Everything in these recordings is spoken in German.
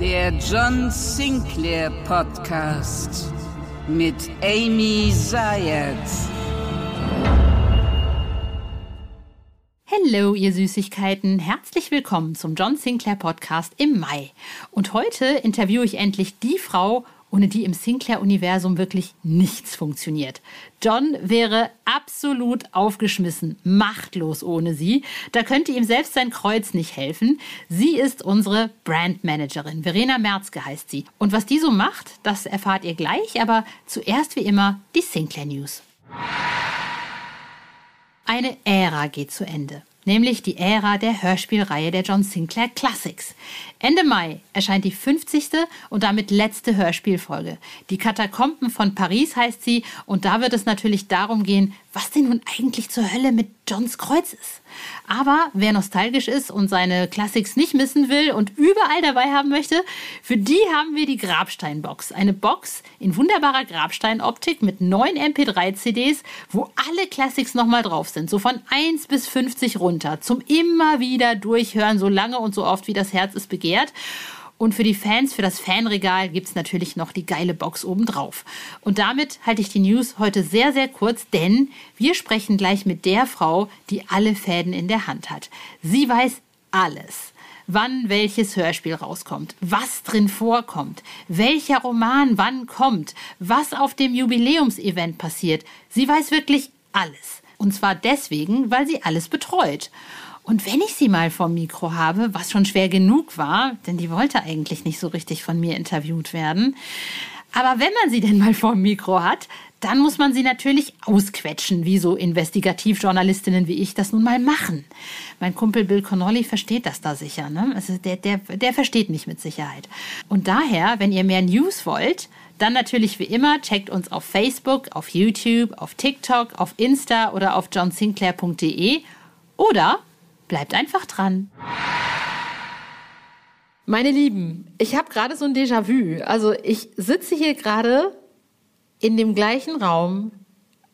Der John Sinclair Podcast mit Amy Zayat. Hallo, ihr Süßigkeiten. Herzlich willkommen zum John Sinclair Podcast im Mai. Und heute interviewe ich endlich die Frau, ohne die im Sinclair-Universum wirklich nichts funktioniert. John wäre absolut aufgeschmissen, machtlos ohne sie. Da könnte ihm selbst sein Kreuz nicht helfen. Sie ist unsere Brandmanagerin. Verena Merzke heißt sie. Und was die so macht, das erfahrt ihr gleich. Aber zuerst wie immer die Sinclair News. Eine Ära geht zu Ende nämlich die Ära der Hörspielreihe der John Sinclair Classics. Ende Mai erscheint die 50. und damit letzte Hörspielfolge. Die Katakomben von Paris heißt sie und da wird es natürlich darum gehen, was denn nun eigentlich zur Hölle mit Johns Kreuz ist. Aber wer nostalgisch ist und seine Classics nicht missen will und überall dabei haben möchte, für die haben wir die Grabsteinbox. Eine Box in wunderbarer Grabsteinoptik mit neun MP3-CDs, wo alle Classics nochmal drauf sind. So von 1 bis 50 runter. Zum immer wieder durchhören, so lange und so oft wie das Herz es begehrt. Und für die Fans, für das Fanregal gibt es natürlich noch die geile Box obendrauf. Und damit halte ich die News heute sehr, sehr kurz, denn wir sprechen gleich mit der Frau, die alle Fäden in der Hand hat. Sie weiß alles wann welches Hörspiel rauskommt, was drin vorkommt, welcher Roman wann kommt, was auf dem Jubiläumsevent passiert. Sie weiß wirklich alles. Und zwar deswegen, weil sie alles betreut. Und wenn ich sie mal vom Mikro habe, was schon schwer genug war, denn die wollte eigentlich nicht so richtig von mir interviewt werden, aber wenn man sie denn mal vor dem Mikro hat, dann muss man sie natürlich ausquetschen, wie so Investigativjournalistinnen wie ich das nun mal machen. Mein Kumpel Bill Connolly versteht das da sicher. Ne? Also der, der, der versteht mich mit Sicherheit. Und daher, wenn ihr mehr News wollt, dann natürlich wie immer, checkt uns auf Facebook, auf YouTube, auf TikTok, auf Insta oder auf johnsinclair.de oder Bleibt einfach dran. Meine Lieben, ich habe gerade so ein Déjà-vu. Also ich sitze hier gerade in dem gleichen Raum,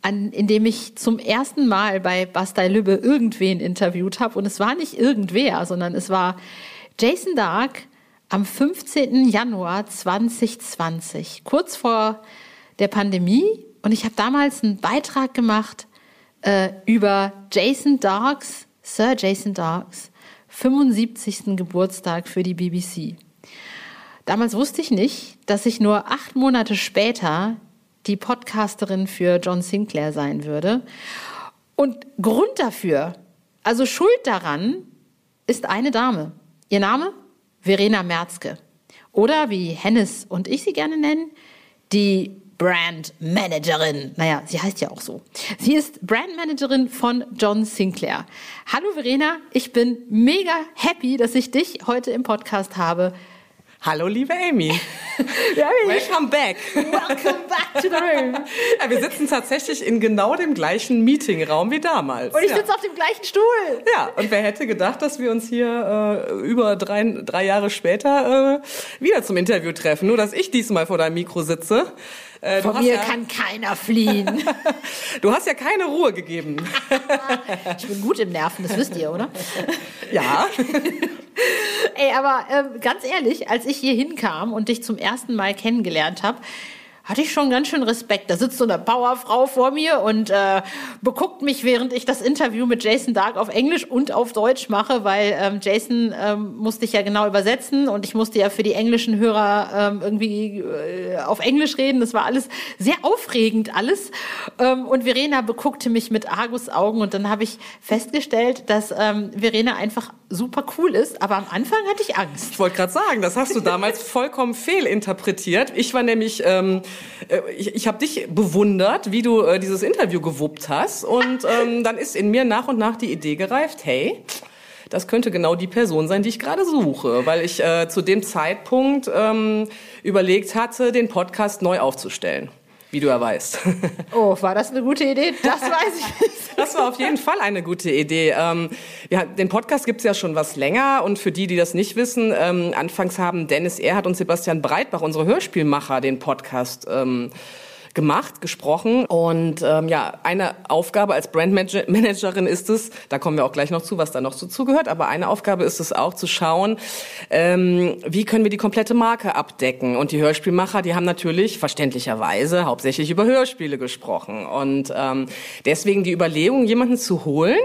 an, in dem ich zum ersten Mal bei Bastei Lübbe irgendwen interviewt habe. Und es war nicht irgendwer, sondern es war Jason Dark am 15. Januar 2020, kurz vor der Pandemie. Und ich habe damals einen Beitrag gemacht äh, über Jason Darks Sir Jason Darks 75. Geburtstag für die BBC. Damals wusste ich nicht, dass ich nur acht Monate später die Podcasterin für John Sinclair sein würde. Und Grund dafür, also Schuld daran, ist eine Dame. Ihr Name? Verena Merzke. Oder wie Hennes und ich sie gerne nennen, die Brandmanagerin. Naja, sie heißt ja auch so. Sie ist Brandmanagerin von John Sinclair. Hallo Verena, ich bin mega happy, dass ich dich heute im Podcast habe. Hallo, liebe Amy. Welcome back. Welcome back to the room. Ja, wir sitzen tatsächlich in genau dem gleichen Meetingraum wie damals. Und ich ja. sitze auf dem gleichen Stuhl. Ja, und wer hätte gedacht, dass wir uns hier äh, über drei, drei Jahre später äh, wieder zum Interview treffen? Nur, dass ich diesmal vor deinem Mikro sitze. Äh, Von mir ja, kann keiner fliehen. du hast ja keine Ruhe gegeben. ich bin gut im Nerven, das wisst ihr, oder? Ja. Ey, aber äh, ganz ehrlich, als ich hier hinkam und dich zum ersten Mal kennengelernt habe, hatte ich schon ganz schön Respekt. Da sitzt so eine Powerfrau vor mir und äh, beguckt mich, während ich das Interview mit Jason Dark auf Englisch und auf Deutsch mache, weil ähm, Jason ähm, musste ich ja genau übersetzen und ich musste ja für die englischen Hörer ähm, irgendwie äh, auf Englisch reden. Das war alles sehr aufregend, alles. Ähm, und Verena beguckte mich mit Argus Augen und dann habe ich festgestellt, dass ähm, Verena einfach super cool ist, aber am Anfang hatte ich Angst. Ich wollte gerade sagen, das hast du damals vollkommen fehlinterpretiert. Ich war nämlich ähm, äh, ich, ich habe dich bewundert, wie du äh, dieses Interview gewuppt hast. Und ähm, dann ist in mir nach und nach die Idee gereift, hey, das könnte genau die Person sein, die ich gerade suche, weil ich äh, zu dem Zeitpunkt ähm, überlegt hatte, den Podcast neu aufzustellen wie du ja weißt. Oh, war das eine gute Idee? Das weiß ich nicht. Das war auf jeden Fall eine gute Idee. Ähm, ja, den Podcast gibt's ja schon was länger und für die, die das nicht wissen, ähm, anfangs haben Dennis Erhardt und Sebastian Breitbach, unsere Hörspielmacher, den Podcast ähm, gemacht, gesprochen. Und ähm, ja, eine Aufgabe als Brandmanagerin ist es, da kommen wir auch gleich noch zu, was da noch so zugehört, aber eine Aufgabe ist es auch zu schauen, ähm, wie können wir die komplette Marke abdecken. Und die Hörspielmacher, die haben natürlich verständlicherweise hauptsächlich über Hörspiele gesprochen. Und ähm, deswegen die Überlegung, jemanden zu holen,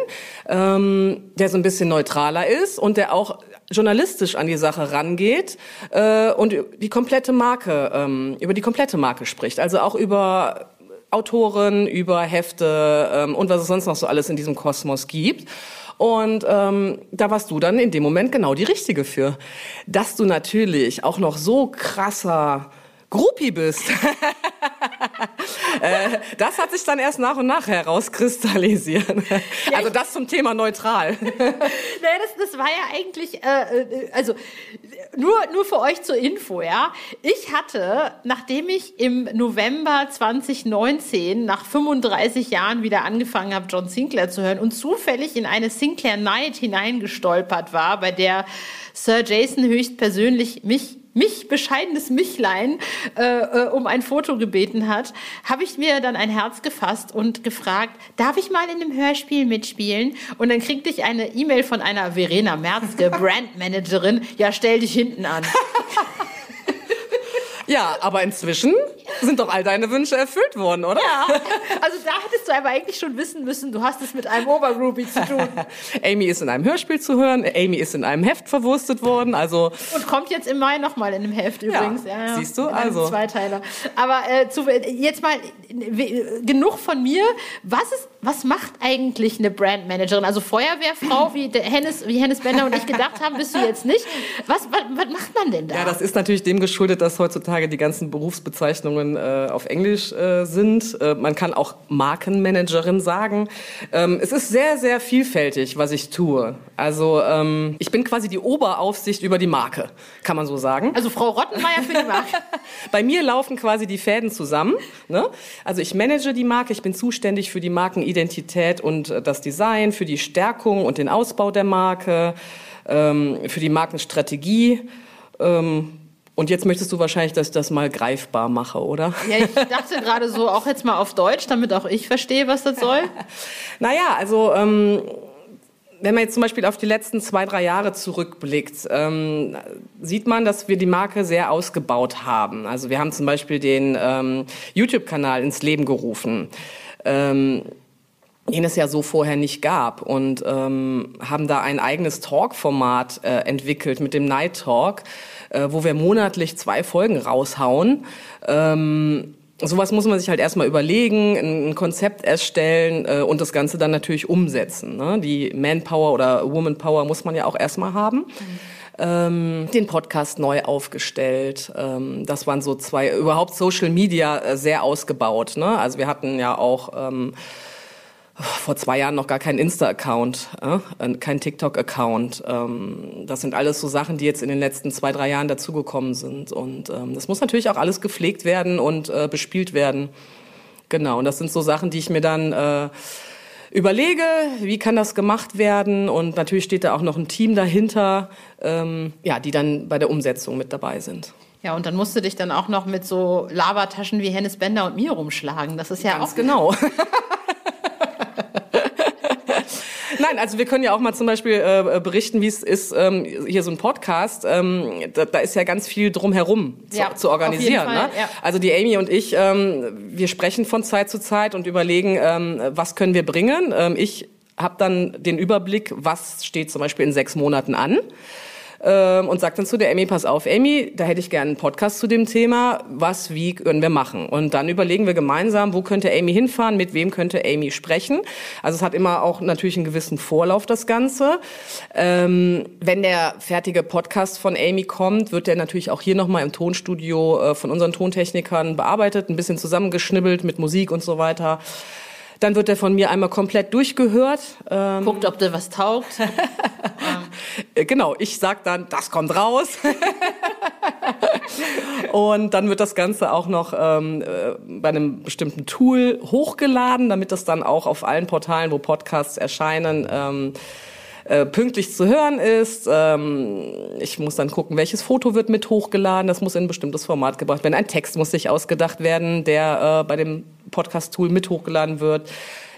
ähm, der so ein bisschen neutraler ist und der auch journalistisch an die Sache rangeht äh, und die komplette Marke, ähm, über die komplette Marke spricht. Also auch über Autoren, über Hefte ähm, und was es sonst noch so alles in diesem Kosmos gibt. Und ähm, da warst du dann in dem Moment genau die Richtige für. Dass du natürlich auch noch so krasser Groupie bist. äh, das hat sich dann erst nach und nach herauskristallisiert. Ja, also das zum Thema neutral. naja, das, das war ja eigentlich, äh, äh, also nur, nur für euch zur Info, ja. Ich hatte, nachdem ich im November 2019 nach 35 Jahren wieder angefangen habe, John Sinclair zu hören und zufällig in eine Sinclair Night hineingestolpert war, bei der Sir Jason höchstpersönlich mich mich, bescheidenes Michlein, äh, äh, um ein Foto gebeten hat, habe ich mir dann ein Herz gefasst und gefragt, darf ich mal in einem Hörspiel mitspielen? Und dann kriegte ich eine E-Mail von einer Verena Merzke, Brandmanagerin, ja, stell dich hinten an. Ja, aber inzwischen sind doch all deine Wünsche erfüllt worden, oder? Ja. Also da hättest du aber eigentlich schon wissen müssen, du hast es mit einem Obergroupie zu tun. Amy ist in einem Hörspiel zu hören, Amy ist in einem Heft verwurstet worden, also. Und kommt jetzt im Mai nochmal in einem Heft übrigens. Ja, ja, siehst du, also. Zweiteiler. Aber äh, zu, jetzt mal genug von mir. Was ist, was macht eigentlich eine Brandmanagerin? Also Feuerwehrfrau, wie Hennes, wie Hennes Bender und ich gedacht haben, bist du jetzt nicht. Was, was, was macht man denn da? Ja, das ist natürlich dem geschuldet, dass heutzutage heutzutage die ganzen Berufsbezeichnungen äh, auf Englisch äh, sind. Äh, man kann auch Markenmanagerin sagen. Ähm, es ist sehr, sehr vielfältig, was ich tue. Also ähm, ich bin quasi die Oberaufsicht über die Marke, kann man so sagen. Also Frau Rottenmeier für die Marke. Bei mir laufen quasi die Fäden zusammen. Ne? Also ich manage die Marke, ich bin zuständig für die Markenidentität und äh, das Design, für die Stärkung und den Ausbau der Marke, ähm, für die Markenstrategie. Ähm, und jetzt möchtest du wahrscheinlich, dass ich das mal greifbar mache, oder? Ja, ich dachte gerade so, auch jetzt mal auf Deutsch, damit auch ich verstehe, was das soll. naja, also ähm, wenn man jetzt zum Beispiel auf die letzten zwei, drei Jahre zurückblickt, ähm, sieht man, dass wir die Marke sehr ausgebaut haben. Also wir haben zum Beispiel den ähm, YouTube-Kanal ins Leben gerufen. Ähm, den es ja so vorher nicht gab und ähm, haben da ein eigenes Talk-Format äh, entwickelt mit dem Night Talk, äh, wo wir monatlich zwei Folgen raushauen. Ähm, sowas muss man sich halt erstmal überlegen, ein Konzept erstellen äh, und das Ganze dann natürlich umsetzen. Ne? Die Manpower oder Womanpower muss man ja auch erstmal haben. Mhm. Ähm, den Podcast neu aufgestellt. Ähm, das waren so zwei, überhaupt Social Media äh, sehr ausgebaut. Ne? Also wir hatten ja auch ähm, vor zwei Jahren noch gar keinen Insta-Account, äh, keinen TikTok-Account. Ähm, das sind alles so Sachen, die jetzt in den letzten zwei, drei Jahren dazugekommen sind. Und ähm, das muss natürlich auch alles gepflegt werden und äh, bespielt werden. Genau, und das sind so Sachen, die ich mir dann äh, überlege, wie kann das gemacht werden. Und natürlich steht da auch noch ein Team dahinter, ähm, ja, die dann bei der Umsetzung mit dabei sind. Ja, und dann musst du dich dann auch noch mit so Lavataschen wie Hennes Bender und mir rumschlagen. Das ist ja Ganz auch genau. Nein, also wir können ja auch mal zum Beispiel äh, berichten, wie es ist, ähm, hier so ein Podcast, ähm, da, da ist ja ganz viel drumherum zu, ja, zu organisieren. Fall, ne? ja. Also die Amy und ich, ähm, wir sprechen von Zeit zu Zeit und überlegen, ähm, was können wir bringen. Ähm, ich habe dann den Überblick, was steht zum Beispiel in sechs Monaten an ähm, und sagt dann zu der Amy, pass auf, Amy, da hätte ich gerne einen Podcast zu dem Thema, was, wie können wir machen? Und dann überlegen wir gemeinsam, wo könnte Amy hinfahren, mit wem könnte Amy sprechen. Also es hat immer auch natürlich einen gewissen Vorlauf, das Ganze. Ähm, wenn der fertige Podcast von Amy kommt, wird der natürlich auch hier nochmal im Tonstudio äh, von unseren Tontechnikern bearbeitet, ein bisschen zusammengeschnibbelt mit Musik und so weiter. Dann wird er von mir einmal komplett durchgehört. Ähm, Guckt, ob der was taugt. Äh, genau, ich sag dann, das kommt raus. und dann wird das Ganze auch noch ähm, äh, bei einem bestimmten Tool hochgeladen, damit das dann auch auf allen Portalen, wo Podcasts erscheinen, ähm, äh, pünktlich zu hören ist. Ähm, ich muss dann gucken, welches Foto wird mit hochgeladen. Das muss in ein bestimmtes Format gebracht werden. Ein Text muss sich ausgedacht werden, der äh, bei dem Podcast-Tool mit hochgeladen wird.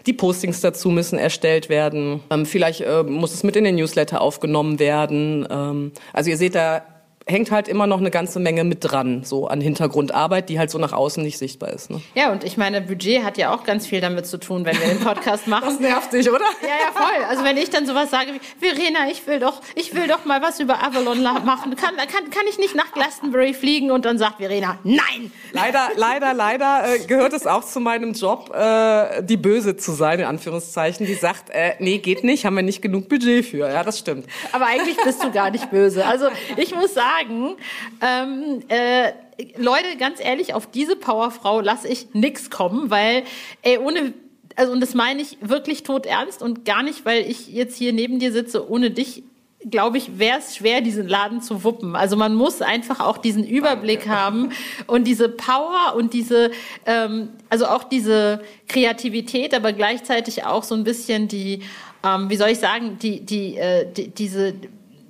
Die Postings dazu müssen erstellt werden. Ähm, vielleicht äh, muss es mit in den Newsletter aufgenommen werden. Ähm, also ihr seht da hängt halt immer noch eine ganze Menge mit dran, so an Hintergrundarbeit, die halt so nach außen nicht sichtbar ist. Ne? Ja, und ich meine, Budget hat ja auch ganz viel damit zu tun, wenn wir den Podcast machen. Das nervt dich, oder? Ja, ja, voll. Also wenn ich dann sowas sage wie, Verena, ich will doch, ich will doch mal was über Avalon machen. Kann, kann, kann ich nicht nach Glastonbury fliegen? Und dann sagt Verena, nein! Leider, leider, leider äh, gehört es auch zu meinem Job, äh, die Böse zu sein, in Anführungszeichen, die sagt, äh, nee, geht nicht, haben wir nicht genug Budget für. Ja, das stimmt. Aber eigentlich bist du gar nicht böse. Also ich muss sagen, sagen, ähm, äh, Leute, ganz ehrlich, auf diese Powerfrau lasse ich nix kommen, weil, ey, ohne also und das meine ich wirklich tot ernst und gar nicht, weil ich jetzt hier neben dir sitze, ohne dich glaube ich, wäre es schwer, diesen Laden zu wuppen. Also man muss einfach auch diesen Überblick haben und diese Power und diese, ähm, also auch diese Kreativität, aber gleichzeitig auch so ein bisschen die, ähm, wie soll ich sagen, die, die, äh, die diese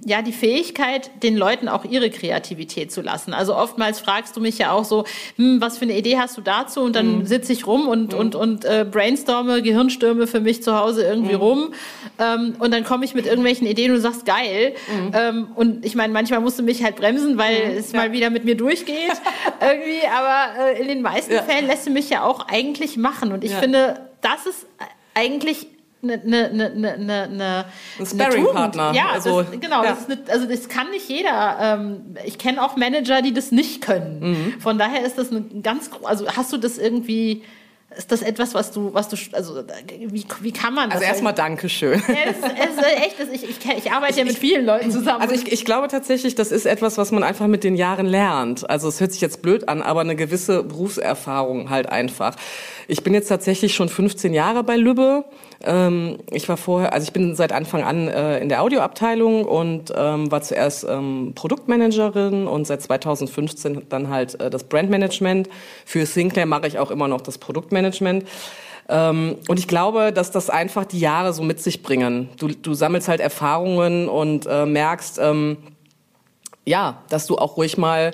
ja, die Fähigkeit, den Leuten auch ihre Kreativität zu lassen. Also oftmals fragst du mich ja auch so, hm, was für eine Idee hast du dazu? Und dann mhm. sitze ich rum und, mhm. und, und äh, brainstorme, Gehirnstürme für mich zu Hause irgendwie mhm. rum. Ähm, und dann komme ich mit irgendwelchen Ideen und du sagst, geil. Mhm. Ähm, und ich meine, manchmal musst du mich halt bremsen, weil mhm. es ja. mal wieder mit mir durchgeht. irgendwie, aber äh, in den meisten ja. Fällen lässt du mich ja auch eigentlich machen. Und ich ja. finde, das ist eigentlich eine, eine, eine, eine, eine ein Sparring-Partner. Ja, also, das, genau. Ja. Das eine, also das kann nicht jeder. Ähm, ich kenne auch Manager, die das nicht können. Mhm. Von daher ist das eine ganz, also hast du das irgendwie ist das etwas, was du, was du, also wie, wie kann man das? Also erstmal Dankeschön. Ja, es, es ist echt, ich, ich, ich arbeite ich, ja mit vielen Leuten zusammen. Also ich, ich glaube tatsächlich, das ist etwas, was man einfach mit den Jahren lernt. Also es hört sich jetzt blöd an, aber eine gewisse Berufserfahrung halt einfach. Ich bin jetzt tatsächlich schon 15 Jahre bei Lübbe. Ähm, ich war vorher, also ich bin seit Anfang an äh, in der Audioabteilung und ähm, war zuerst ähm, Produktmanagerin und seit 2015 dann halt äh, das Brandmanagement. Für Sinclair mache ich auch immer noch das Produktmanagement. Ähm, und ich glaube, dass das einfach die Jahre so mit sich bringen. Du, du sammelst halt Erfahrungen und äh, merkst, ähm, ja, dass du auch ruhig mal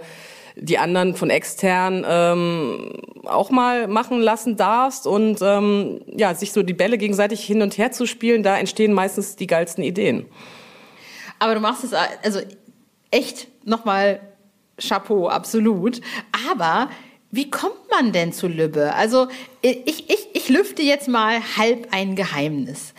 die anderen von extern ähm, auch mal machen lassen darfst und ähm, ja, sich so die Bälle gegenseitig hin und her zu spielen, da entstehen meistens die geilsten Ideen. Aber du machst es also echt nochmal Chapeau, absolut. Aber wie kommt man denn zu Lübbe? Also ich, ich, ich lüfte jetzt mal halb ein Geheimnis.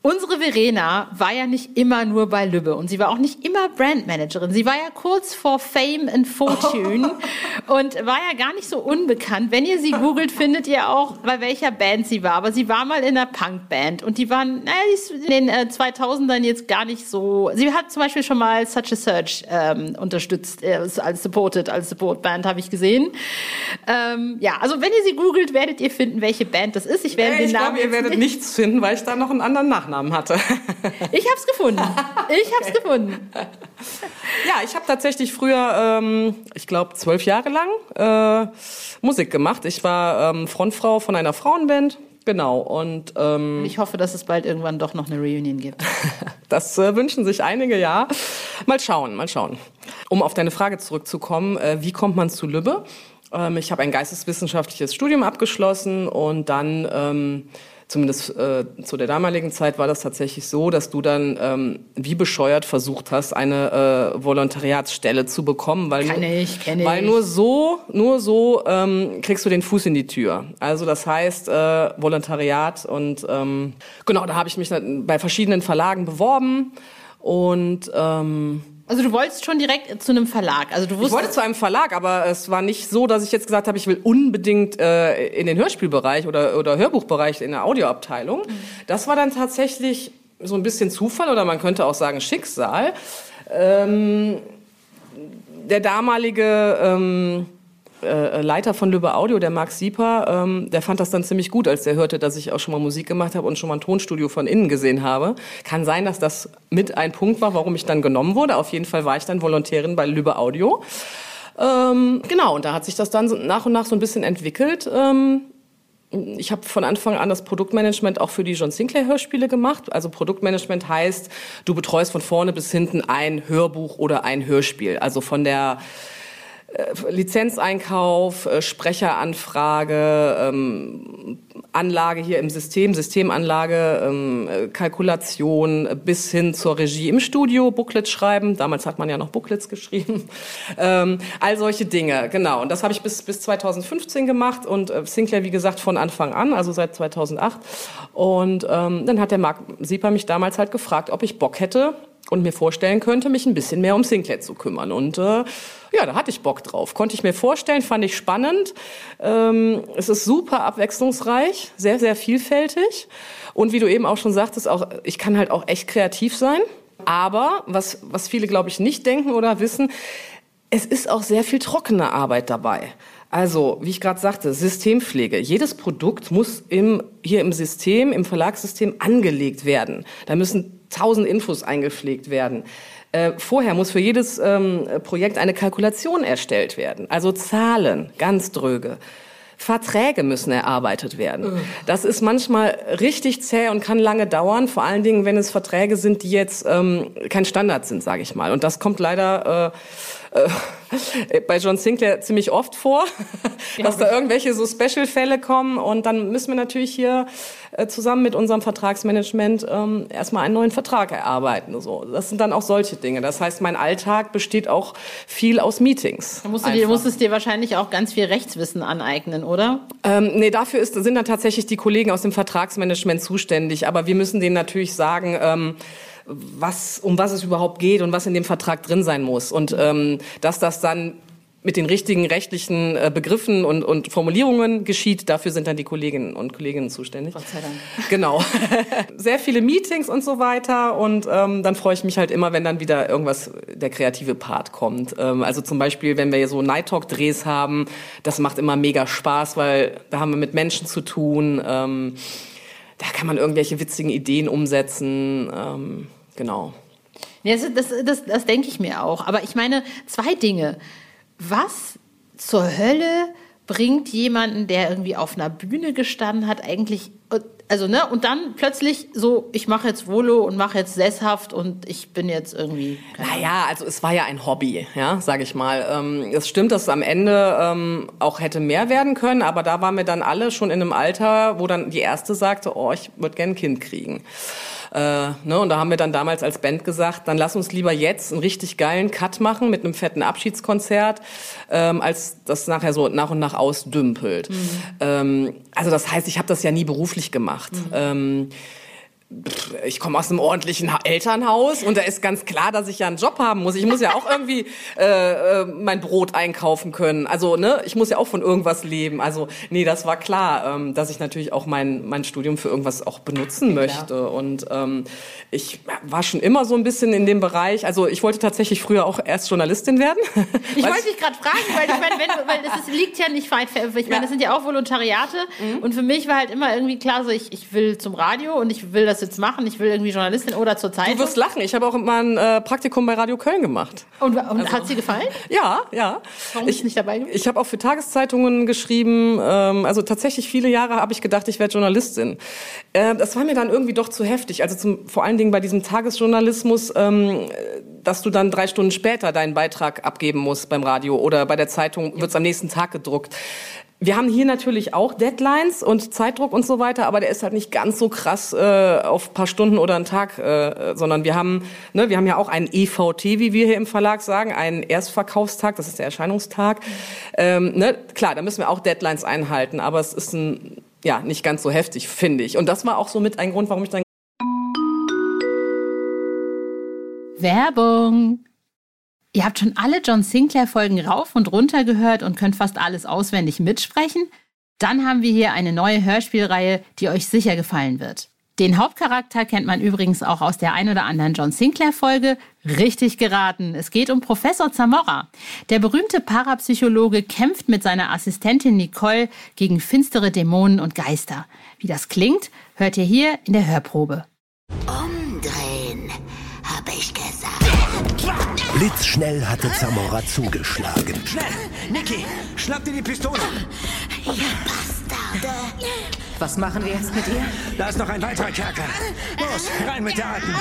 Unsere Verena war ja nicht immer nur bei Lübbe und sie war auch nicht immer Brandmanagerin. Sie war ja kurz vor Fame and Fortune und war ja gar nicht so unbekannt. Wenn ihr sie googelt, findet ihr auch, bei welcher Band sie war. Aber sie war mal in einer Punkband und die waren naja, die ist in den äh, 2000ern jetzt gar nicht so. Sie hat zum Beispiel schon mal Such a Search ähm, unterstützt, äh, als Supported, als Supportband habe ich gesehen. Ähm, ja, also wenn ihr sie googelt, werdet ihr finden, welche Band das ist. Ich werde den Namen. Ich glaube, ihr werdet nichts finden, weil ich da noch einen anderen Nachnamen Nachnamen hatte. Ich habe es gefunden. Ich habe es okay. gefunden. Ja, ich habe tatsächlich früher, ähm, ich glaube, zwölf Jahre lang äh, Musik gemacht. Ich war ähm, Frontfrau von einer Frauenband. Genau. Und ähm, ich hoffe, dass es bald irgendwann doch noch eine Reunion gibt. das äh, wünschen sich einige, ja. Mal schauen, mal schauen. Um auf deine Frage zurückzukommen, äh, wie kommt man zu Lübbe? Ähm, ich habe ein geisteswissenschaftliches Studium abgeschlossen und dann ähm, zumindest äh, zu der damaligen Zeit war das tatsächlich so, dass du dann ähm, wie bescheuert versucht hast, eine äh, Volontariatsstelle zu bekommen, weil kann ich, kenn ich. weil nur so, nur so ähm, kriegst du den Fuß in die Tür. Also das heißt äh, Volontariat und ähm, genau, da habe ich mich bei verschiedenen Verlagen beworben und ähm, also du wolltest schon direkt zu einem Verlag. Also du wusstest ich wollte zu einem Verlag, aber es war nicht so, dass ich jetzt gesagt habe, ich will unbedingt äh, in den Hörspielbereich oder, oder Hörbuchbereich in der Audioabteilung. Mhm. Das war dann tatsächlich so ein bisschen Zufall oder man könnte auch sagen Schicksal. Ähm, der damalige ähm, äh, Leiter von Lübbe Audio, der Marc Sieper, ähm, der fand das dann ziemlich gut, als er hörte, dass ich auch schon mal Musik gemacht habe und schon mal ein Tonstudio von innen gesehen habe. Kann sein, dass das mit ein Punkt war, warum ich dann genommen wurde. Auf jeden Fall war ich dann Volontärin bei Lübbe Audio. Ähm, genau, und da hat sich das dann nach und nach so ein bisschen entwickelt. Ähm, ich habe von Anfang an das Produktmanagement auch für die John Sinclair Hörspiele gemacht. Also Produktmanagement heißt, du betreust von vorne bis hinten ein Hörbuch oder ein Hörspiel. Also von der Lizenzeinkauf, äh, Sprecheranfrage, ähm, Anlage hier im System, Systemanlage, ähm, äh, Kalkulation bis hin zur Regie im Studio, Booklets schreiben. Damals hat man ja noch Booklets geschrieben. Ähm, all solche Dinge, genau. Und das habe ich bis, bis 2015 gemacht und Sinclair, wie gesagt, von Anfang an, also seit 2008. Und ähm, dann hat der Marc Sieper mich damals halt gefragt, ob ich Bock hätte, und mir vorstellen könnte, mich ein bisschen mehr um Sinclair zu kümmern. Und äh, ja, da hatte ich Bock drauf. Konnte ich mir vorstellen, fand ich spannend. Ähm, es ist super abwechslungsreich, sehr, sehr vielfältig. Und wie du eben auch schon sagtest, auch, ich kann halt auch echt kreativ sein. Aber was, was viele, glaube ich, nicht denken oder wissen, es ist auch sehr viel trockene Arbeit dabei. Also, wie ich gerade sagte, Systempflege. Jedes Produkt muss im, hier im System, im Verlagssystem angelegt werden. Da müssen tausend Infos eingepflegt werden. Äh, vorher muss für jedes ähm, Projekt eine Kalkulation erstellt werden, also Zahlen, ganz dröge. Verträge müssen erarbeitet werden. Das ist manchmal richtig zäh und kann lange dauern, vor allen Dingen, wenn es Verträge sind, die jetzt ähm, kein Standard sind, sage ich mal. Und das kommt leider äh, äh, bei John Sinclair ziemlich oft vor, dass da irgendwelche so Special-Fälle kommen und dann müssen wir natürlich hier äh, zusammen mit unserem Vertragsmanagement ähm, erstmal einen neuen Vertrag erarbeiten. So, das sind dann auch solche Dinge. Das heißt, mein Alltag besteht auch viel aus Meetings. Da musst du dir, musstest dir wahrscheinlich auch ganz viel Rechtswissen aneignen, oder? Ähm, nee, dafür ist, sind dann tatsächlich die Kollegen aus dem Vertragsmanagement zuständig. Aber wir müssen denen natürlich sagen, ähm, was, um was es überhaupt geht und was in dem Vertrag drin sein muss. Und ähm, dass das dann mit den richtigen rechtlichen äh, Begriffen und, und Formulierungen geschieht. Dafür sind dann die Kolleginnen und Kollegen zuständig. Gott sei Dank. Genau. Sehr viele Meetings und so weiter. Und ähm, dann freue ich mich halt immer, wenn dann wieder irgendwas, der kreative Part kommt. Ähm, also zum Beispiel, wenn wir so Night Talk Drehs haben, das macht immer mega Spaß, weil da haben wir mit Menschen zu tun. Ähm, da kann man irgendwelche witzigen Ideen umsetzen. Ähm, genau. Ja, das, das, das, das denke ich mir auch. Aber ich meine, zwei Dinge was zur Hölle bringt jemanden, der irgendwie auf einer Bühne gestanden hat, eigentlich, also ne, und dann plötzlich so, ich mache jetzt Volo und mache jetzt sesshaft und ich bin jetzt irgendwie. Naja, also es war ja ein Hobby, ja, sage ich mal. Ähm, es stimmt, dass es am Ende ähm, auch hätte mehr werden können, aber da waren wir dann alle schon in einem Alter, wo dann die erste sagte, oh, ich würde gern ein Kind kriegen. Äh, ne, und da haben wir dann damals als Band gesagt, dann lass uns lieber jetzt einen richtig geilen Cut machen mit einem fetten Abschiedskonzert, ähm, als das nachher so nach und nach ausdümpelt. Mhm. Ähm, also das heißt, ich habe das ja nie beruflich gemacht. Mhm. Ähm, ich komme aus einem ordentlichen Elternhaus und da ist ganz klar, dass ich ja einen Job haben muss. Ich muss ja auch irgendwie äh, äh, mein Brot einkaufen können. Also ne, ich muss ja auch von irgendwas leben. Also nee, das war klar, ähm, dass ich natürlich auch mein mein Studium für irgendwas auch benutzen möchte. Klar. Und ähm, ich war schon immer so ein bisschen in dem Bereich. Also ich wollte tatsächlich früher auch erst Journalistin werden. Ich wollte dich gerade fragen, weil ich meine, wenn, weil das ist, liegt ja nicht weit. Ich meine, ja. das sind ja auch Volontariate. Mhm. Und für mich war halt immer irgendwie klar, so ich ich will zum Radio und ich will das das jetzt machen, ich will irgendwie Journalistin oder zur Zeitung. Du wirst lachen, ich habe auch mal ein äh, Praktikum bei Radio Köln gemacht. Und, und also, hat sie gefallen? Ja, ja. Warum ich nicht dabei gewesen? Ich habe auch für Tageszeitungen geschrieben, ähm, also tatsächlich viele Jahre habe ich gedacht, ich werde Journalistin. Äh, das war mir dann irgendwie doch zu heftig, also zum, vor allen Dingen bei diesem Tagesjournalismus, ähm, dass du dann drei Stunden später deinen Beitrag abgeben musst beim Radio oder bei der Zeitung wird es am nächsten Tag gedruckt. Wir haben hier natürlich auch Deadlines und Zeitdruck und so weiter, aber der ist halt nicht ganz so krass äh, auf paar Stunden oder einen Tag, äh, sondern wir haben, ne, wir haben ja auch einen EVT, wie wir hier im Verlag sagen, einen Erstverkaufstag, das ist der Erscheinungstag. Ähm, ne, klar, da müssen wir auch Deadlines einhalten, aber es ist ein, ja nicht ganz so heftig, finde ich. Und das war auch so mit ein Grund, warum ich dann Werbung. Ihr habt schon alle John Sinclair-Folgen rauf und runter gehört und könnt fast alles auswendig mitsprechen? Dann haben wir hier eine neue Hörspielreihe, die euch sicher gefallen wird. Den Hauptcharakter kennt man übrigens auch aus der ein oder anderen John Sinclair-Folge. Richtig geraten. Es geht um Professor Zamora. Der berühmte Parapsychologe kämpft mit seiner Assistentin Nicole gegen finstere Dämonen und Geister. Wie das klingt, hört ihr hier in der Hörprobe. Umdrehen, Blitzschnell hatte Zamora zugeschlagen. Schnell! Niki, schnapp dir die Pistole! Ihr Bastarde. Was machen wir jetzt mit ihr? Da ist noch ein weiterer Kerker. Los, rein mit der Alten!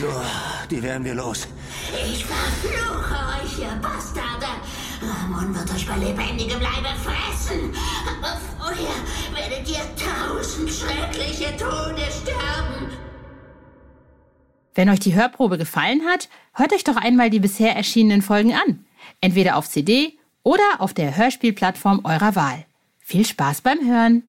So, die werden wir los. Ich verfluche euch, ihr Bastarde. Ramon wird euch bei lebendigem Leibe fressen. Vorher werdet ihr tausend schreckliche Tode sterben. Wenn euch die Hörprobe gefallen hat, hört euch doch einmal die bisher erschienenen Folgen an. Entweder auf CD oder auf der Hörspielplattform eurer Wahl. Viel Spaß beim Hören.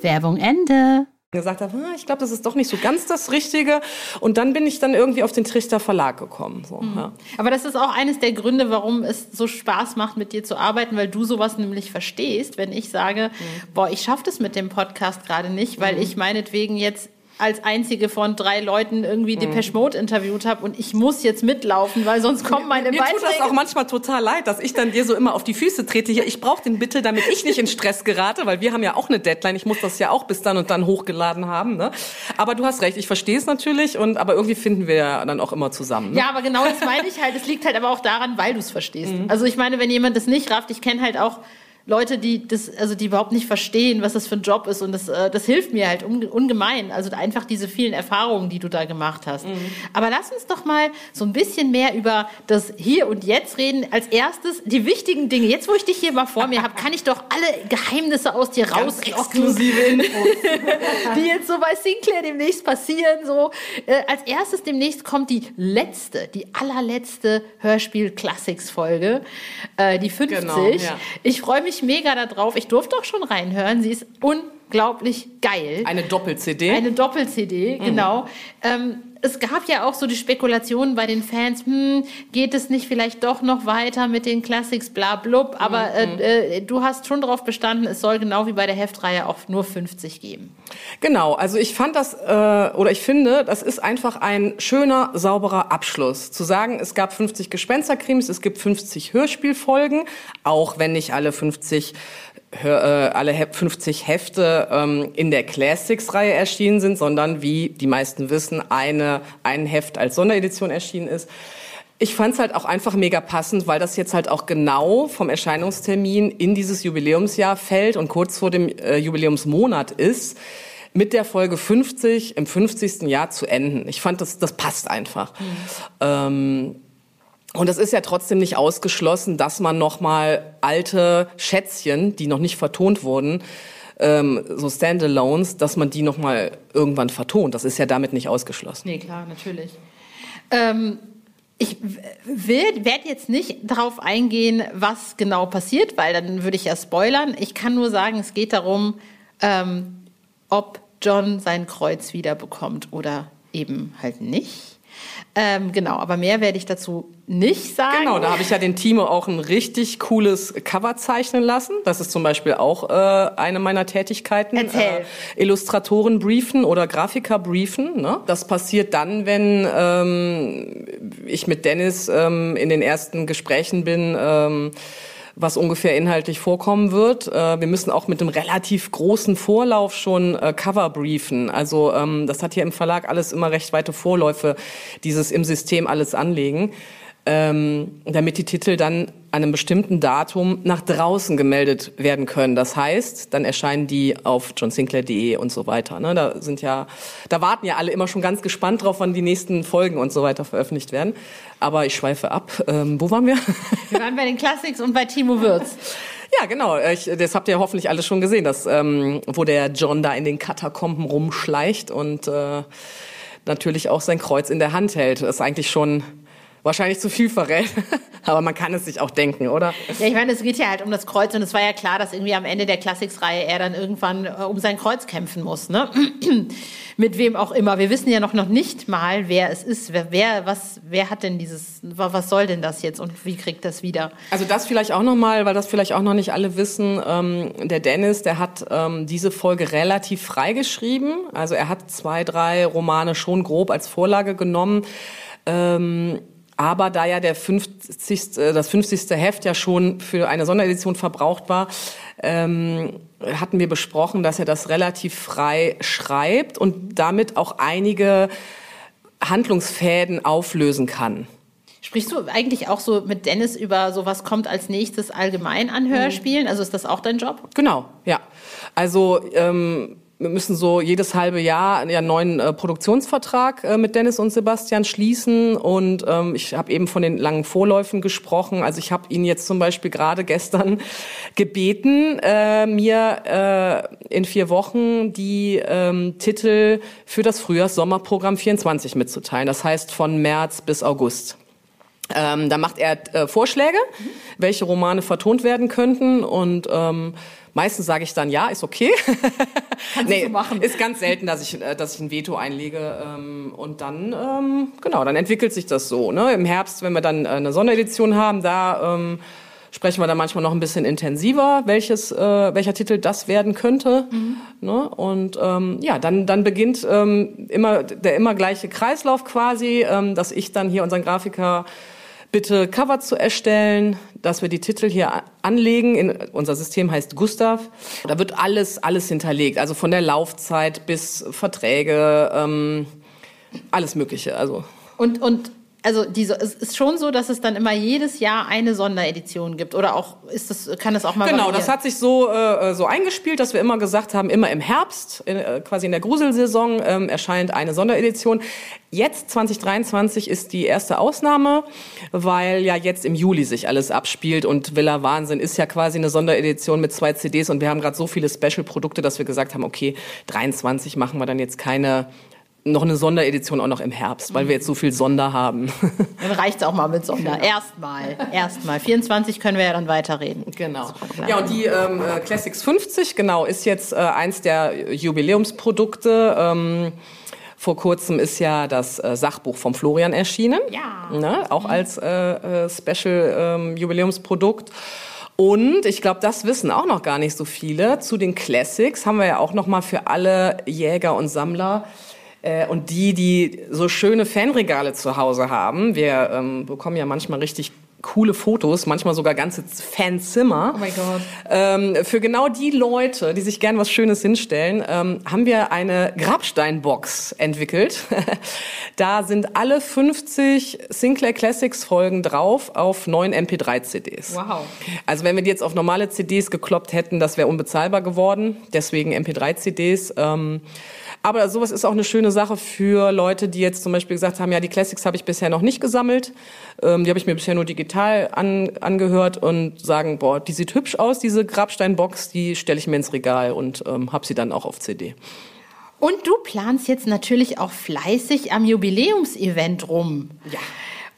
Werbung Ende. Gesagt habe, "Ah, ich glaube, das ist doch nicht so ganz das Richtige. Und dann bin ich dann irgendwie auf den Trichter Verlag gekommen. So, ja. Aber das ist auch eines der Gründe, warum es so Spaß macht, mit dir zu arbeiten, weil du sowas nämlich verstehst, wenn ich sage, boah, ich schaffe das mit dem Podcast gerade nicht, weil ich meinetwegen jetzt als einzige von drei Leuten irgendwie Depeche Mode interviewt habe und ich muss jetzt mitlaufen, weil sonst kommen meine Mir tut das Beiträge. auch manchmal total leid, dass ich dann dir so immer auf die Füße trete. Hier, ich brauche den bitte, damit ich nicht in Stress gerate, weil wir haben ja auch eine Deadline. Ich muss das ja auch bis dann und dann hochgeladen haben. Ne? Aber du hast recht, ich verstehe es natürlich, und aber irgendwie finden wir ja dann auch immer zusammen. Ne? Ja, aber genau das meine ich halt. Es liegt halt aber auch daran, weil du es verstehst. Also ich meine, wenn jemand das nicht rafft, ich kenne halt auch Leute, die das, also die überhaupt nicht verstehen, was das für ein Job ist und das, äh, das hilft mir halt unge- ungemein. Also einfach diese vielen Erfahrungen, die du da gemacht hast. Aber lass uns doch mal so ein bisschen mehr über das Hier und Jetzt reden. Als erstes die wichtigen Dinge. Jetzt, wo ich dich hier mal vor mir habe, kann ich doch alle Geheimnisse aus dir rauslocken exklusive Infos. die jetzt so bei Sinclair demnächst passieren. So äh, als erstes demnächst kommt die letzte, die allerletzte Hörspiel-Classics-Folge, äh, die 50. Genau, ja. Ich freue mich mega darauf. Ich durfte auch schon reinhören. Sie ist unglaublich geil. Eine Doppel-CD. Eine Doppel-CD, genau. Ähm, es gab ja auch so die Spekulationen bei den Fans, hm, geht es nicht vielleicht doch noch weiter mit den Classics, bla blub. Aber äh, äh, du hast schon darauf bestanden, es soll genau wie bei der Heftreihe auch nur 50 geben. Genau, also ich fand das, äh, oder ich finde, das ist einfach ein schöner, sauberer Abschluss. Zu sagen, es gab 50 Gespensterkrimis, es gibt 50 Hörspielfolgen, auch wenn nicht alle 50 Hör, äh, alle He 50 Hefte ähm, in der Classics-Reihe erschienen sind, sondern wie die meisten wissen, eine, ein Heft als Sonderedition erschienen ist. Ich fand's halt auch einfach mega passend, weil das jetzt halt auch genau vom Erscheinungstermin in dieses Jubiläumsjahr fällt und kurz vor dem äh, Jubiläumsmonat ist, mit der Folge 50 im 50. Jahr zu enden. Ich fand, das, das passt einfach. Ähm, und es ist ja trotzdem nicht ausgeschlossen, dass man noch mal alte Schätzchen, die noch nicht vertont wurden, ähm, so Standalones, dass man die noch mal irgendwann vertont. Das ist ja damit nicht ausgeschlossen. Nee, klar, natürlich. Ähm, ich werde jetzt nicht darauf eingehen, was genau passiert, weil dann würde ich ja spoilern. Ich kann nur sagen, es geht darum, ähm, ob John sein Kreuz wiederbekommt oder eben halt nicht. Ähm, genau, aber mehr werde ich dazu nicht sagen. Genau, da habe ich ja den Timo auch ein richtig cooles Cover zeichnen lassen. Das ist zum Beispiel auch äh, eine meiner Tätigkeiten. Erzähl. Äh, Illustratoren briefen oder Grafiker briefen. Ne? Das passiert dann, wenn ähm, ich mit Dennis ähm, in den ersten Gesprächen bin. Ähm, was ungefähr inhaltlich vorkommen wird. Äh, wir müssen auch mit einem relativ großen Vorlauf schon äh, Cover briefen. Also ähm, das hat hier im Verlag alles immer recht weite Vorläufe, dieses im System alles anlegen, ähm, damit die Titel dann an einem bestimmten Datum nach draußen gemeldet werden können. Das heißt, dann erscheinen die auf johnsinclair.de und so weiter. Ne? Da sind ja, da warten ja alle immer schon ganz gespannt drauf, wann die nächsten Folgen und so weiter veröffentlicht werden. Aber ich schweife ab. Ähm, wo waren wir? Wir waren bei den Classics und bei Timo Würz. Ja, genau. Ich, das habt ihr hoffentlich alle schon gesehen, dass, ähm, wo der John da in den Katakomben rumschleicht und äh, natürlich auch sein Kreuz in der Hand hält. Das ist eigentlich schon wahrscheinlich zu viel verrät. Aber man kann es sich auch denken, oder? Ja, ich meine, es geht ja halt um das Kreuz und es war ja klar, dass irgendwie am Ende der Classics-Reihe er dann irgendwann äh, um sein Kreuz kämpfen muss, ne? Mit wem auch immer. Wir wissen ja noch, noch nicht mal, wer es ist. Wer, wer, was, wer hat denn dieses, was soll denn das jetzt und wie kriegt das wieder? Also das vielleicht auch nochmal, weil das vielleicht auch noch nicht alle wissen. Ähm, der Dennis, der hat ähm, diese Folge relativ frei geschrieben. Also er hat zwei, drei Romane schon grob als Vorlage genommen. Ähm, aber da ja der 50, äh, das 50. Heft ja schon für eine Sonderedition verbraucht war, ähm, hatten wir besprochen, dass er das relativ frei schreibt und damit auch einige Handlungsfäden auflösen kann. Sprichst du eigentlich auch so mit Dennis über so was kommt als nächstes allgemein an Hörspielen? Also ist das auch dein Job? Genau, ja. Also ähm, wir müssen so jedes halbe Jahr einen neuen äh, Produktionsvertrag äh, mit Dennis und Sebastian schließen. Und ähm, ich habe eben von den langen Vorläufen gesprochen. Also ich habe ihn jetzt zum Beispiel gerade gestern gebeten, äh, mir äh, in vier Wochen die ähm, Titel für das Frühjahrs-Sommerprogramm 24 mitzuteilen. Das heißt von März bis August. Ähm, da macht er äh, Vorschläge, mhm. welche Romane vertont werden könnten und ähm, Meistens sage ich dann, ja, ist okay. Kannst nee, so machen. Ist ganz selten, dass ich, äh, dass ich ein Veto einlege. Ähm, und dann, ähm, genau, dann entwickelt sich das so. Ne? Im Herbst, wenn wir dann äh, eine Sonderedition haben, da ähm, sprechen wir dann manchmal noch ein bisschen intensiver, welches, äh, welcher Titel das werden könnte. Mhm. Ne? Und ähm, ja, dann, dann beginnt ähm, immer der immer gleiche Kreislauf quasi, ähm, dass ich dann hier unseren Grafiker bitte Cover zu erstellen, dass wir die Titel hier anlegen. In, unser System heißt Gustav. Da wird alles, alles hinterlegt. Also von der Laufzeit bis Verträge, ähm, alles Mögliche. Also. Und, und also diese, es ist schon so, dass es dann immer jedes Jahr eine Sonderedition gibt. Oder auch ist das kann das auch mal genau variieren? das hat sich so äh, so eingespielt dass wir immer gesagt haben immer im Herbst in, äh, quasi in der Gruselsaison ähm, erscheint eine Sonderedition. Jetzt 2023 ist die erste Ausnahme weil ja jetzt im Juli sich alles abspielt. Und Villa Wahnsinn ist ja quasi eine Sonderedition mit zwei CDs und wir haben gerade so viele Special Produkte dass wir gesagt haben okay 23 machen wir dann jetzt keine noch eine Sonderedition auch noch im Herbst, weil wir jetzt so viel Sonder haben. Dann reicht's auch mal mit Sonder. Genau. Erstmal, erstmal. 24 können wir ja dann weiterreden. Genau. Ja, und die ähm, äh, Classics 50, genau, ist jetzt äh, eins der Jubiläumsprodukte. Ähm, vor kurzem ist ja das äh, Sachbuch vom Florian erschienen. Ja. Ne? Auch mhm. als äh, äh, Special ähm, Jubiläumsprodukt. Und ich glaube, das wissen auch noch gar nicht so viele. Zu den Classics haben wir ja auch noch mal für alle Jäger und Sammler und die, die so schöne Fanregale zu Hause haben, wir ähm, bekommen ja manchmal richtig coole Fotos, manchmal sogar ganze Fanzimmer. Oh mein Gott. Ähm, für genau die Leute, die sich gern was Schönes hinstellen, ähm, haben wir eine Grabsteinbox entwickelt. da sind alle 50 Sinclair Classics Folgen drauf auf neun MP3-CDs. Wow. Also wenn wir die jetzt auf normale CDs gekloppt hätten, das wäre unbezahlbar geworden. Deswegen MP3-CDs. Ähm, aber sowas ist auch eine schöne Sache für Leute, die jetzt zum Beispiel gesagt haben, ja, die Classics habe ich bisher noch nicht gesammelt. Ähm, die habe ich mir bisher nur digital an, angehört und sagen, boah, die sieht hübsch aus, diese Grabsteinbox, die stelle ich mir ins Regal und ähm, habe sie dann auch auf CD. Und du planst jetzt natürlich auch fleißig am Jubiläumsevent rum. Ja.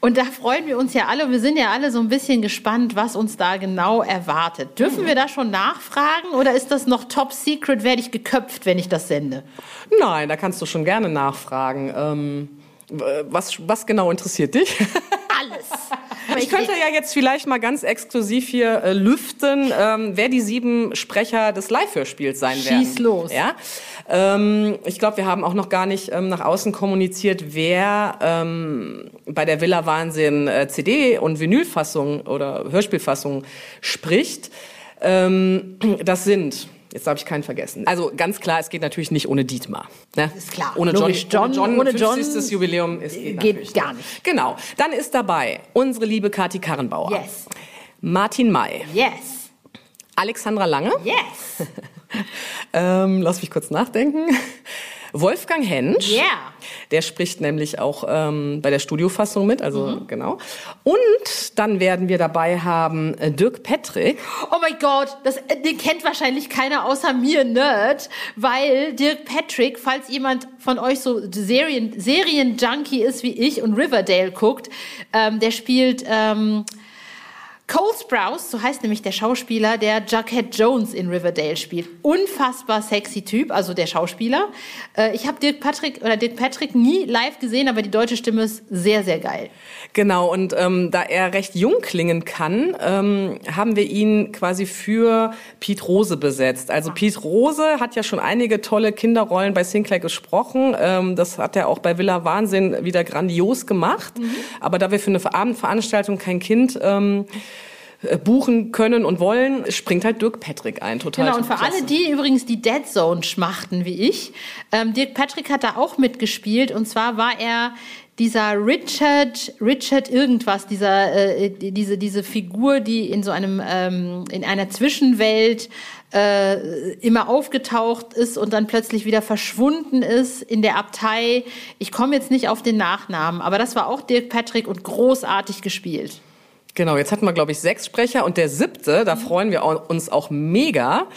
Und da freuen wir uns ja alle. Wir sind ja alle so ein bisschen gespannt, was uns da genau erwartet. Dürfen wir da schon nachfragen oder ist das noch top secret? Werde ich geköpft, wenn ich das sende? Nein, da kannst du schon gerne nachfragen. Ähm, was, was genau interessiert dich? Alles. Ich könnte ja jetzt vielleicht mal ganz exklusiv hier äh, lüften, ähm, wer die sieben Sprecher des Live-Hörspiels sein werden. Schieß los. Ja? Ähm, ich glaube, wir haben auch noch gar nicht ähm, nach außen kommuniziert, wer ähm, bei der Villa Wahnsinn äh, CD- und Vinylfassung oder Hörspielfassung spricht. Ähm, das sind Jetzt habe ich keinen vergessen. Also ganz klar, es geht natürlich nicht ohne Dietmar. Ne? Ist klar. Ohne Logisch. John, John, ohne John, 50. Jubiläum ist, geht, geht gar nicht. Genau. Dann ist dabei unsere liebe Kathi Karrenbauer. Yes. Martin May. Yes. Alexandra Lange. Yes. ähm, lass mich kurz nachdenken. Wolfgang Hensch. Yeah. Der spricht nämlich auch ähm, bei der Studiofassung mit, also genau. Und dann werden wir dabei haben äh, Dirk Petrick. Oh mein Gott, das, äh, den kennt wahrscheinlich keiner außer mir, Nerd, weil Dirk Patrick, falls jemand von euch so Serien, Serien-Junkie ist wie ich und Riverdale guckt, ähm, der spielt ähm, Cole Sprouse, so heißt nämlich der Schauspieler, der Jughead Jones in Riverdale spielt. Unfassbar sexy Typ, also der Schauspieler. Äh, ich habe Dirk Patrick oder Dirk Patrick nie live gesehen, aber die deutsche Stimme ist sehr, sehr geil. Genau, und ähm, da er recht jung klingen kann, ähm, haben wir ihn quasi für Piet Rose besetzt. Also Piet Rose hat ja schon einige tolle Kinderrollen bei Sinclair gesprochen. Ähm, das hat er auch bei Villa Wahnsinn wieder grandios gemacht. Aber da wir für eine Abendveranstaltung kein Kind ähm, äh, buchen können und wollen, springt halt Dirk Patrick ein. Total Genau, und für klasse. alle die übrigens die Dead Zone schmachten wie ich, ähm, Dirk Patrick hat da auch mitgespielt und zwar war er dieser Richard, Richard irgendwas, dieser, äh, diese, diese Figur, die in so einem, ähm, in einer Zwischenwelt äh, immer aufgetaucht ist und dann plötzlich wieder verschwunden ist in der Abtei. Ich komme jetzt nicht auf den Nachnamen, aber das war auch Dirk Patrick und großartig gespielt. Genau, jetzt hatten wir, glaube ich, sechs Sprecher und der siebte, Mhm. da freuen wir uns auch mega,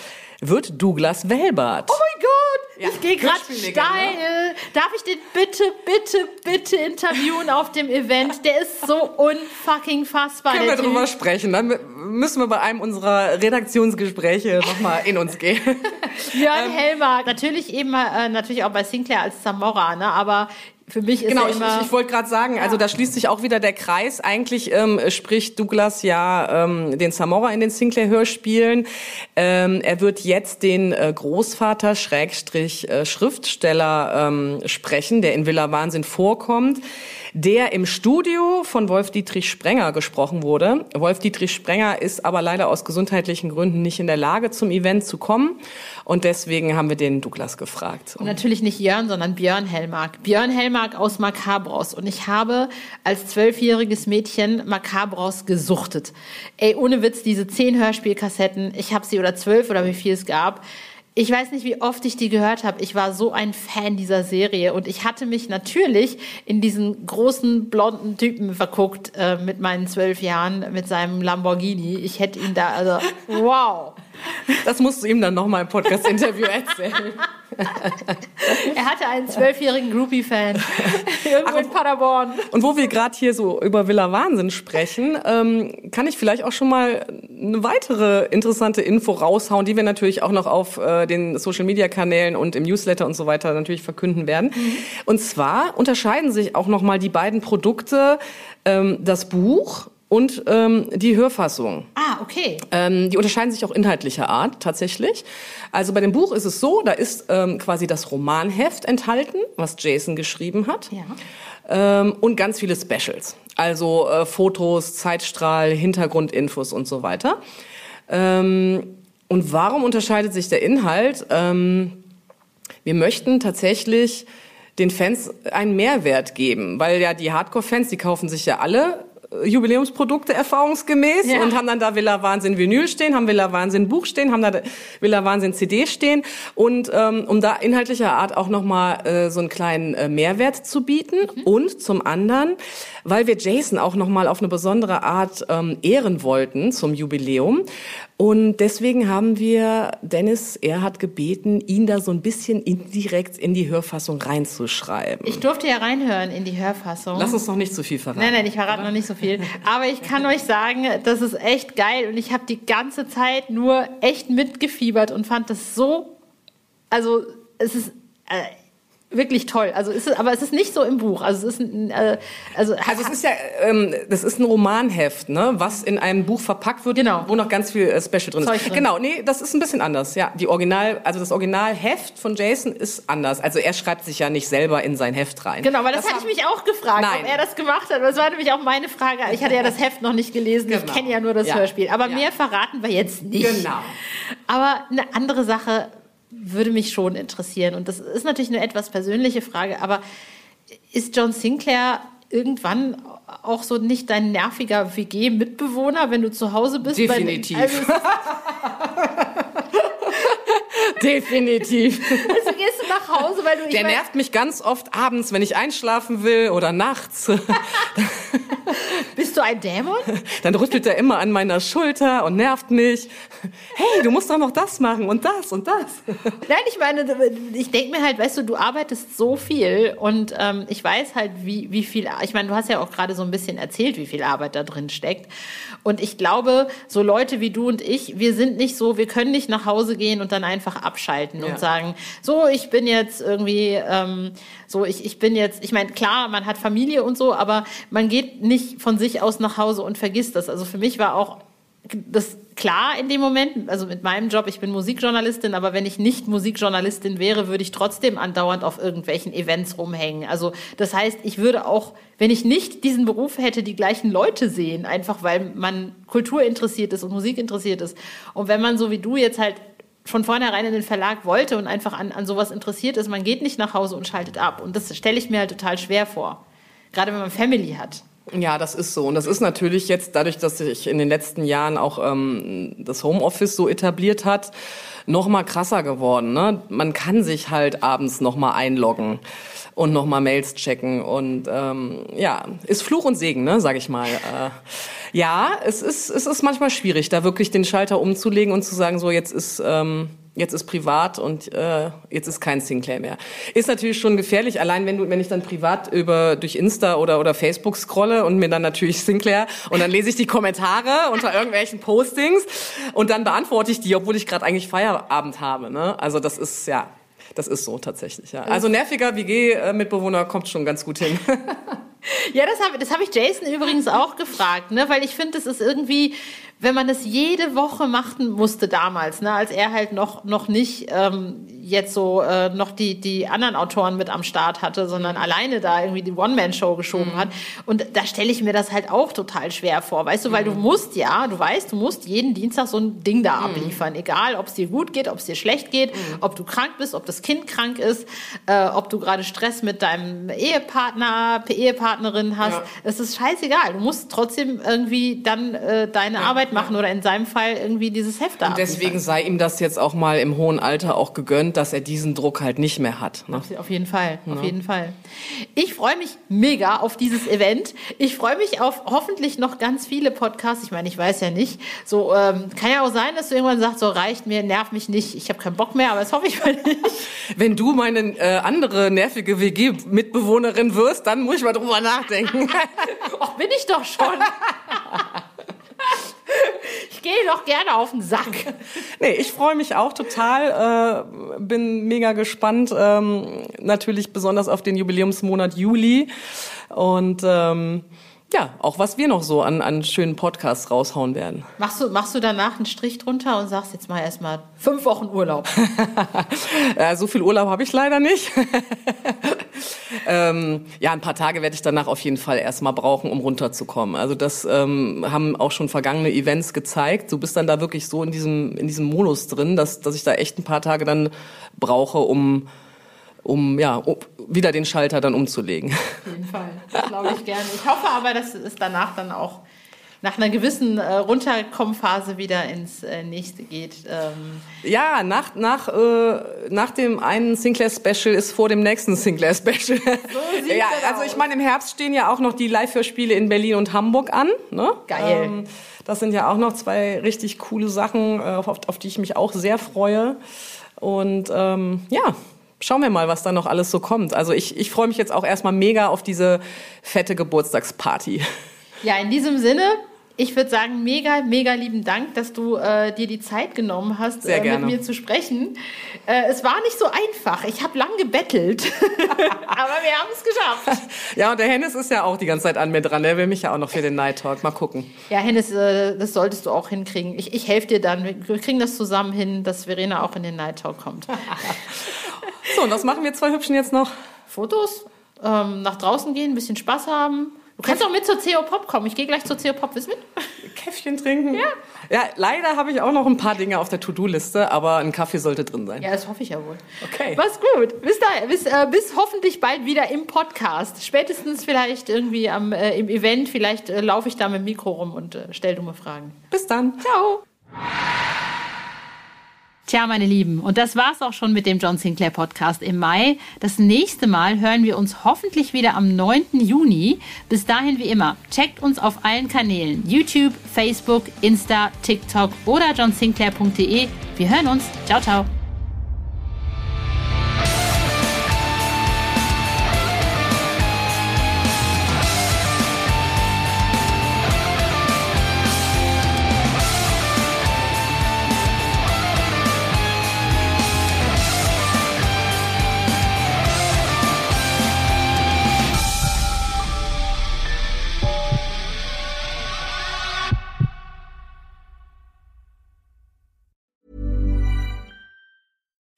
wird Douglas Welbert. Oh mein Gott, Ja, ich gehe gerade steil. Darf ich den bitte, bitte, bitte interviewen auf dem Event? Der ist so unfucking fassbar. Können wir drüber sprechen? Dann müssen wir bei einem unserer Redaktionsgespräche nochmal in uns gehen. Björn Ähm, Helmer, natürlich eben äh, natürlich auch bei Sinclair als Zamora, ne? aber für mich ist Genau, ich, immer... ich, ich wollte gerade sagen, also da schließt sich auch wieder der Kreis. Eigentlich ähm, spricht Douglas ja ähm, den Samora in den Sinclair-Hörspielen. Ähm, er wird jetzt den äh, Großvater Schrägstrich äh, Schriftsteller ähm, sprechen, der in Villa Wahnsinn vorkommt, der im Studio von Wolf-Dietrich Sprenger gesprochen wurde. Wolf-Dietrich Sprenger ist aber leider aus gesundheitlichen Gründen nicht in der Lage, zum Event zu kommen. Und deswegen haben wir den Douglas gefragt. Und natürlich nicht Jörn, sondern Björn Hellmark. Björn Hellmark aus Macabros. Und ich habe als zwölfjähriges Mädchen Macabros gesuchtet. Ey, ohne Witz, diese zehn Hörspielkassetten, ich habe sie oder zwölf oder wie viel es gab. Ich weiß nicht, wie oft ich die gehört habe. Ich war so ein Fan dieser Serie und ich hatte mich natürlich in diesen großen blonden Typen verguckt äh, mit meinen zwölf Jahren mit seinem Lamborghini. Ich hätte ihn da, also wow. Das musst du ihm dann nochmal im Podcast-Interview erzählen. Er hatte einen zwölfjährigen Groupie-Fan. Irgendwo in Paderborn. Und wo wir gerade hier so über Villa Wahnsinn sprechen, ähm, kann ich vielleicht auch schon mal eine weitere interessante Info raushauen, die wir natürlich auch noch auf äh, den Social-Media-Kanälen und im Newsletter und so weiter natürlich verkünden werden. Und zwar unterscheiden sich auch noch mal die beiden Produkte, ähm, das Buch und ähm, die Hörfassung. Ah, okay. Ähm, die unterscheiden sich auch inhaltlicher Art tatsächlich. Also bei dem Buch ist es so, da ist ähm, quasi das Romanheft enthalten, was Jason geschrieben hat. Ja. Ähm, und ganz viele Specials. Also äh, Fotos, Zeitstrahl, Hintergrundinfos und so weiter. Ähm, und warum unterscheidet sich der Inhalt? Ähm, wir möchten tatsächlich den Fans einen Mehrwert geben, weil ja die Hardcore-Fans, die kaufen sich ja alle Jubiläumsprodukte erfahrungsgemäß Ja. und haben dann da Villa Wahnsinn Vinyl stehen, haben Villa Wahnsinn Buch stehen, haben da Villa Wahnsinn CD stehen. Und ähm, um da inhaltlicher Art auch nochmal äh, so einen kleinen äh, Mehrwert zu bieten. Und zum anderen, weil wir Jason auch nochmal auf eine besondere Art ähm, ehren wollten zum Jubiläum und deswegen haben wir Dennis Erhard gebeten, ihn da so ein bisschen indirekt in die Hörfassung reinzuschreiben. Ich durfte ja reinhören in die Hörfassung. Lass uns noch nicht zu viel verraten. Nein, nein, ich verrate noch nicht so viel. Aber ich kann euch sagen, das ist echt geil und ich habe die ganze Zeit nur echt mitgefiebert und fand das so, also es ist äh, wirklich toll. Also es ist, aber es ist nicht so im Buch. Also es ist ein, äh, also, Also es ist ja, ähm, das ist ein Romanheft, ne, was in einem Buch verpackt wird, Genau. wo noch ganz viel äh, Special drin Zeug ist. drin. Genau, nee, das ist ein bisschen anders. Ja, die Original, also das Originalheft von Jason ist anders. Also er schreibt sich ja nicht selber in sein Heft rein. Genau, weil das, Das hatte ich mich auch gefragt, Nein. ob er das gemacht hat. Das war nämlich auch meine Frage. Ich hatte ja das Heft noch nicht gelesen. Ich Genau. kenne ja nur das Ja. Hörspiel. Aber Ja. mehr verraten wir jetzt nicht. Genau. Aber eine andere Sache würde mich schon interessieren. Und das ist natürlich eine etwas persönliche Frage. Aber ist John Sinclair irgendwann auch so nicht dein nerviger WG-Mitbewohner, wenn du zu Hause bist? Definitiv. Also, Definitiv. also gehst du nach Hause, weil du. Der nervt mich ganz oft abends, wenn ich einschlafen will oder nachts. Bist du ein Dämon? Dann rüttelt er immer an meiner Schulter und nervt mich. Hey, du musst doch noch das machen und das und das. Nein, ich meine, ich denke mir halt, weißt du, du arbeitest so viel und ähm, ich weiß halt, wie, wie viel, ich meine, du hast ja auch gerade so ein bisschen erzählt, wie viel Arbeit da drin steckt. Und ich glaube, so Leute wie du und ich, wir sind nicht so, wir können nicht nach Hause gehen und dann einfach abschalten ja. und sagen, so, ich bin jetzt irgendwie, ähm, so, ich, ich bin jetzt, ich meine, klar, man hat Familie und so, aber man geht nicht von sich aus nach Hause und vergisst das. Also für mich war auch das klar in dem Moment, also mit meinem Job, ich bin Musikjournalistin, aber wenn ich nicht Musikjournalistin wäre, würde ich trotzdem andauernd auf irgendwelchen Events rumhängen. Also das heißt, ich würde auch, wenn ich nicht diesen Beruf hätte, die gleichen Leute sehen, einfach weil man Kultur interessiert ist und Musik interessiert ist. Und wenn man so wie du jetzt halt von vornherein in den Verlag wollte und einfach an, an sowas interessiert ist, man geht nicht nach Hause und schaltet ab. Und das stelle ich mir halt total schwer vor. Gerade wenn man Family hat. Ja, das ist so. Und das ist natürlich jetzt dadurch, dass sich in den letzten Jahren auch ähm, das Homeoffice so etabliert hat, noch mal krasser geworden. Ne? Man kann sich halt abends noch mal einloggen und noch mal Mails checken und ähm, ja, ist Fluch und Segen, ne, sag ich mal. Äh, ja, es ist es ist manchmal schwierig, da wirklich den Schalter umzulegen und zu sagen, so jetzt ist ähm, jetzt ist privat und äh, jetzt ist kein Sinclair mehr. Ist natürlich schon gefährlich, allein wenn du, wenn ich dann privat über durch Insta oder oder Facebook scrolle und mir dann natürlich Sinclair und dann lese ich die Kommentare unter irgendwelchen Postings und dann beantworte ich die, obwohl ich gerade eigentlich Feierabend habe. Ne? Also das ist ja, das ist so tatsächlich. Ja. Also nerviger WG-Mitbewohner kommt schon ganz gut hin. Ja, das habe das hab ich Jason übrigens auch gefragt, ne? weil ich finde, das ist irgendwie, wenn man das jede Woche machen musste damals, ne? als er halt noch, noch nicht ähm, jetzt so äh, noch die, die anderen Autoren mit am Start hatte, sondern alleine da irgendwie die One-Man-Show geschoben mhm. hat. Und da stelle ich mir das halt auch total schwer vor, weißt du, weil mhm. du musst ja, du weißt, du musst jeden Dienstag so ein Ding da mhm. abliefern, egal ob es dir gut geht, ob es dir schlecht geht, mhm. ob du krank bist, ob das Kind krank ist, äh, ob du gerade Stress mit deinem Ehepartner, Ehepartnerin hast. Ja. Es ist scheißegal. Du musst trotzdem irgendwie dann äh, deine ja. Arbeit machen oder in seinem Fall irgendwie dieses Heft da. Und deswegen sei ihm das jetzt auch mal im hohen Alter auch gegönnt dass er diesen Druck halt nicht mehr hat. Ne? Auf jeden Fall, ja. auf jeden Fall. Ich freue mich mega auf dieses Event. Ich freue mich auf hoffentlich noch ganz viele Podcasts. Ich meine, ich weiß ja nicht. So ähm, kann ja auch sein, dass du irgendwann sagst, so reicht mir, nerv mich nicht, ich habe keinen Bock mehr, aber das hoffe ich mal nicht. Wenn du meine äh, andere nervige WG-Mitbewohnerin wirst, dann muss ich mal drüber nachdenken. Ach, bin ich doch schon. ich gehe doch gerne auf den Sack. nee, ich freue mich auch total, äh, bin mega gespannt, ähm, natürlich besonders auf den Jubiläumsmonat Juli und ähm, ja, auch was wir noch so an, an schönen Podcasts raushauen werden. Machst du, machst du danach einen Strich drunter und sagst jetzt mal erstmal fünf Wochen Urlaub? ja, so viel Urlaub habe ich leider nicht. ähm, ja, ein paar Tage werde ich danach auf jeden Fall erstmal brauchen, um runterzukommen. Also das ähm, haben auch schon vergangene Events gezeigt. Du bist dann da wirklich so in diesem, in diesem Modus drin, dass, dass ich da echt ein paar Tage dann brauche, um um ja um wieder den Schalter dann umzulegen. Auf jeden Fall, das glaube ich gerne. Ich hoffe aber, dass es danach dann auch nach einer gewissen äh, Runterkommphase wieder ins äh, nächste geht. Ähm. Ja, nach, nach, äh, nach dem einen Sinclair-Special ist vor dem nächsten Sinclair-Special. So ja, also ich meine, im Herbst stehen ja auch noch die Live-Hörspiele in Berlin und Hamburg an. Ne? Geil. Ähm, das sind ja auch noch zwei richtig coole Sachen, äh, auf, auf die ich mich auch sehr freue. Und ähm, ja, schauen wir mal, was da noch alles so kommt. Also ich, ich freue mich jetzt auch erstmal mega auf diese fette Geburtstagsparty. Ja, in diesem Sinne, ich würde sagen, mega, mega lieben Dank, dass du äh, dir die Zeit genommen hast, äh, mit mir zu sprechen. Äh, es war nicht so einfach. Ich habe lang gebettelt, aber wir haben es geschafft. Ja, und der Hennes ist ja auch die ganze Zeit an mir dran. Der will mich ja auch noch für den Night Talk. Mal gucken. Ja, Hennes, äh, das solltest du auch hinkriegen. Ich, ich helfe dir dann. Wir kriegen das zusammen hin, dass Verena auch in den Night Talk kommt. so, und was machen wir zwei Hübschen jetzt noch? Fotos, ähm, nach draußen gehen, ein bisschen Spaß haben Du kannst auch mit zur CO Pop kommen. Ich gehe gleich zur CO Pop. Willst du mit? Käffchen trinken? Ja. Ja, leider habe ich auch noch ein paar Dinge auf der To-Do-Liste, aber ein Kaffee sollte drin sein. Ja, das hoffe ich ja wohl. Okay. Was gut. Bis, da, bis, äh, bis hoffentlich bald wieder im Podcast. Spätestens vielleicht irgendwie am, äh, im Event. Vielleicht äh, laufe ich da mit dem Mikro rum und äh, stelle dumme Fragen. Bis dann. Ciao. Tja, meine Lieben, und das war's auch schon mit dem John Sinclair Podcast im Mai. Das nächste Mal hören wir uns hoffentlich wieder am 9. Juni. Bis dahin wie immer, checkt uns auf allen Kanälen: YouTube, Facebook, Insta, TikTok oder johnsinclair.de. Wir hören uns. Ciao, ciao.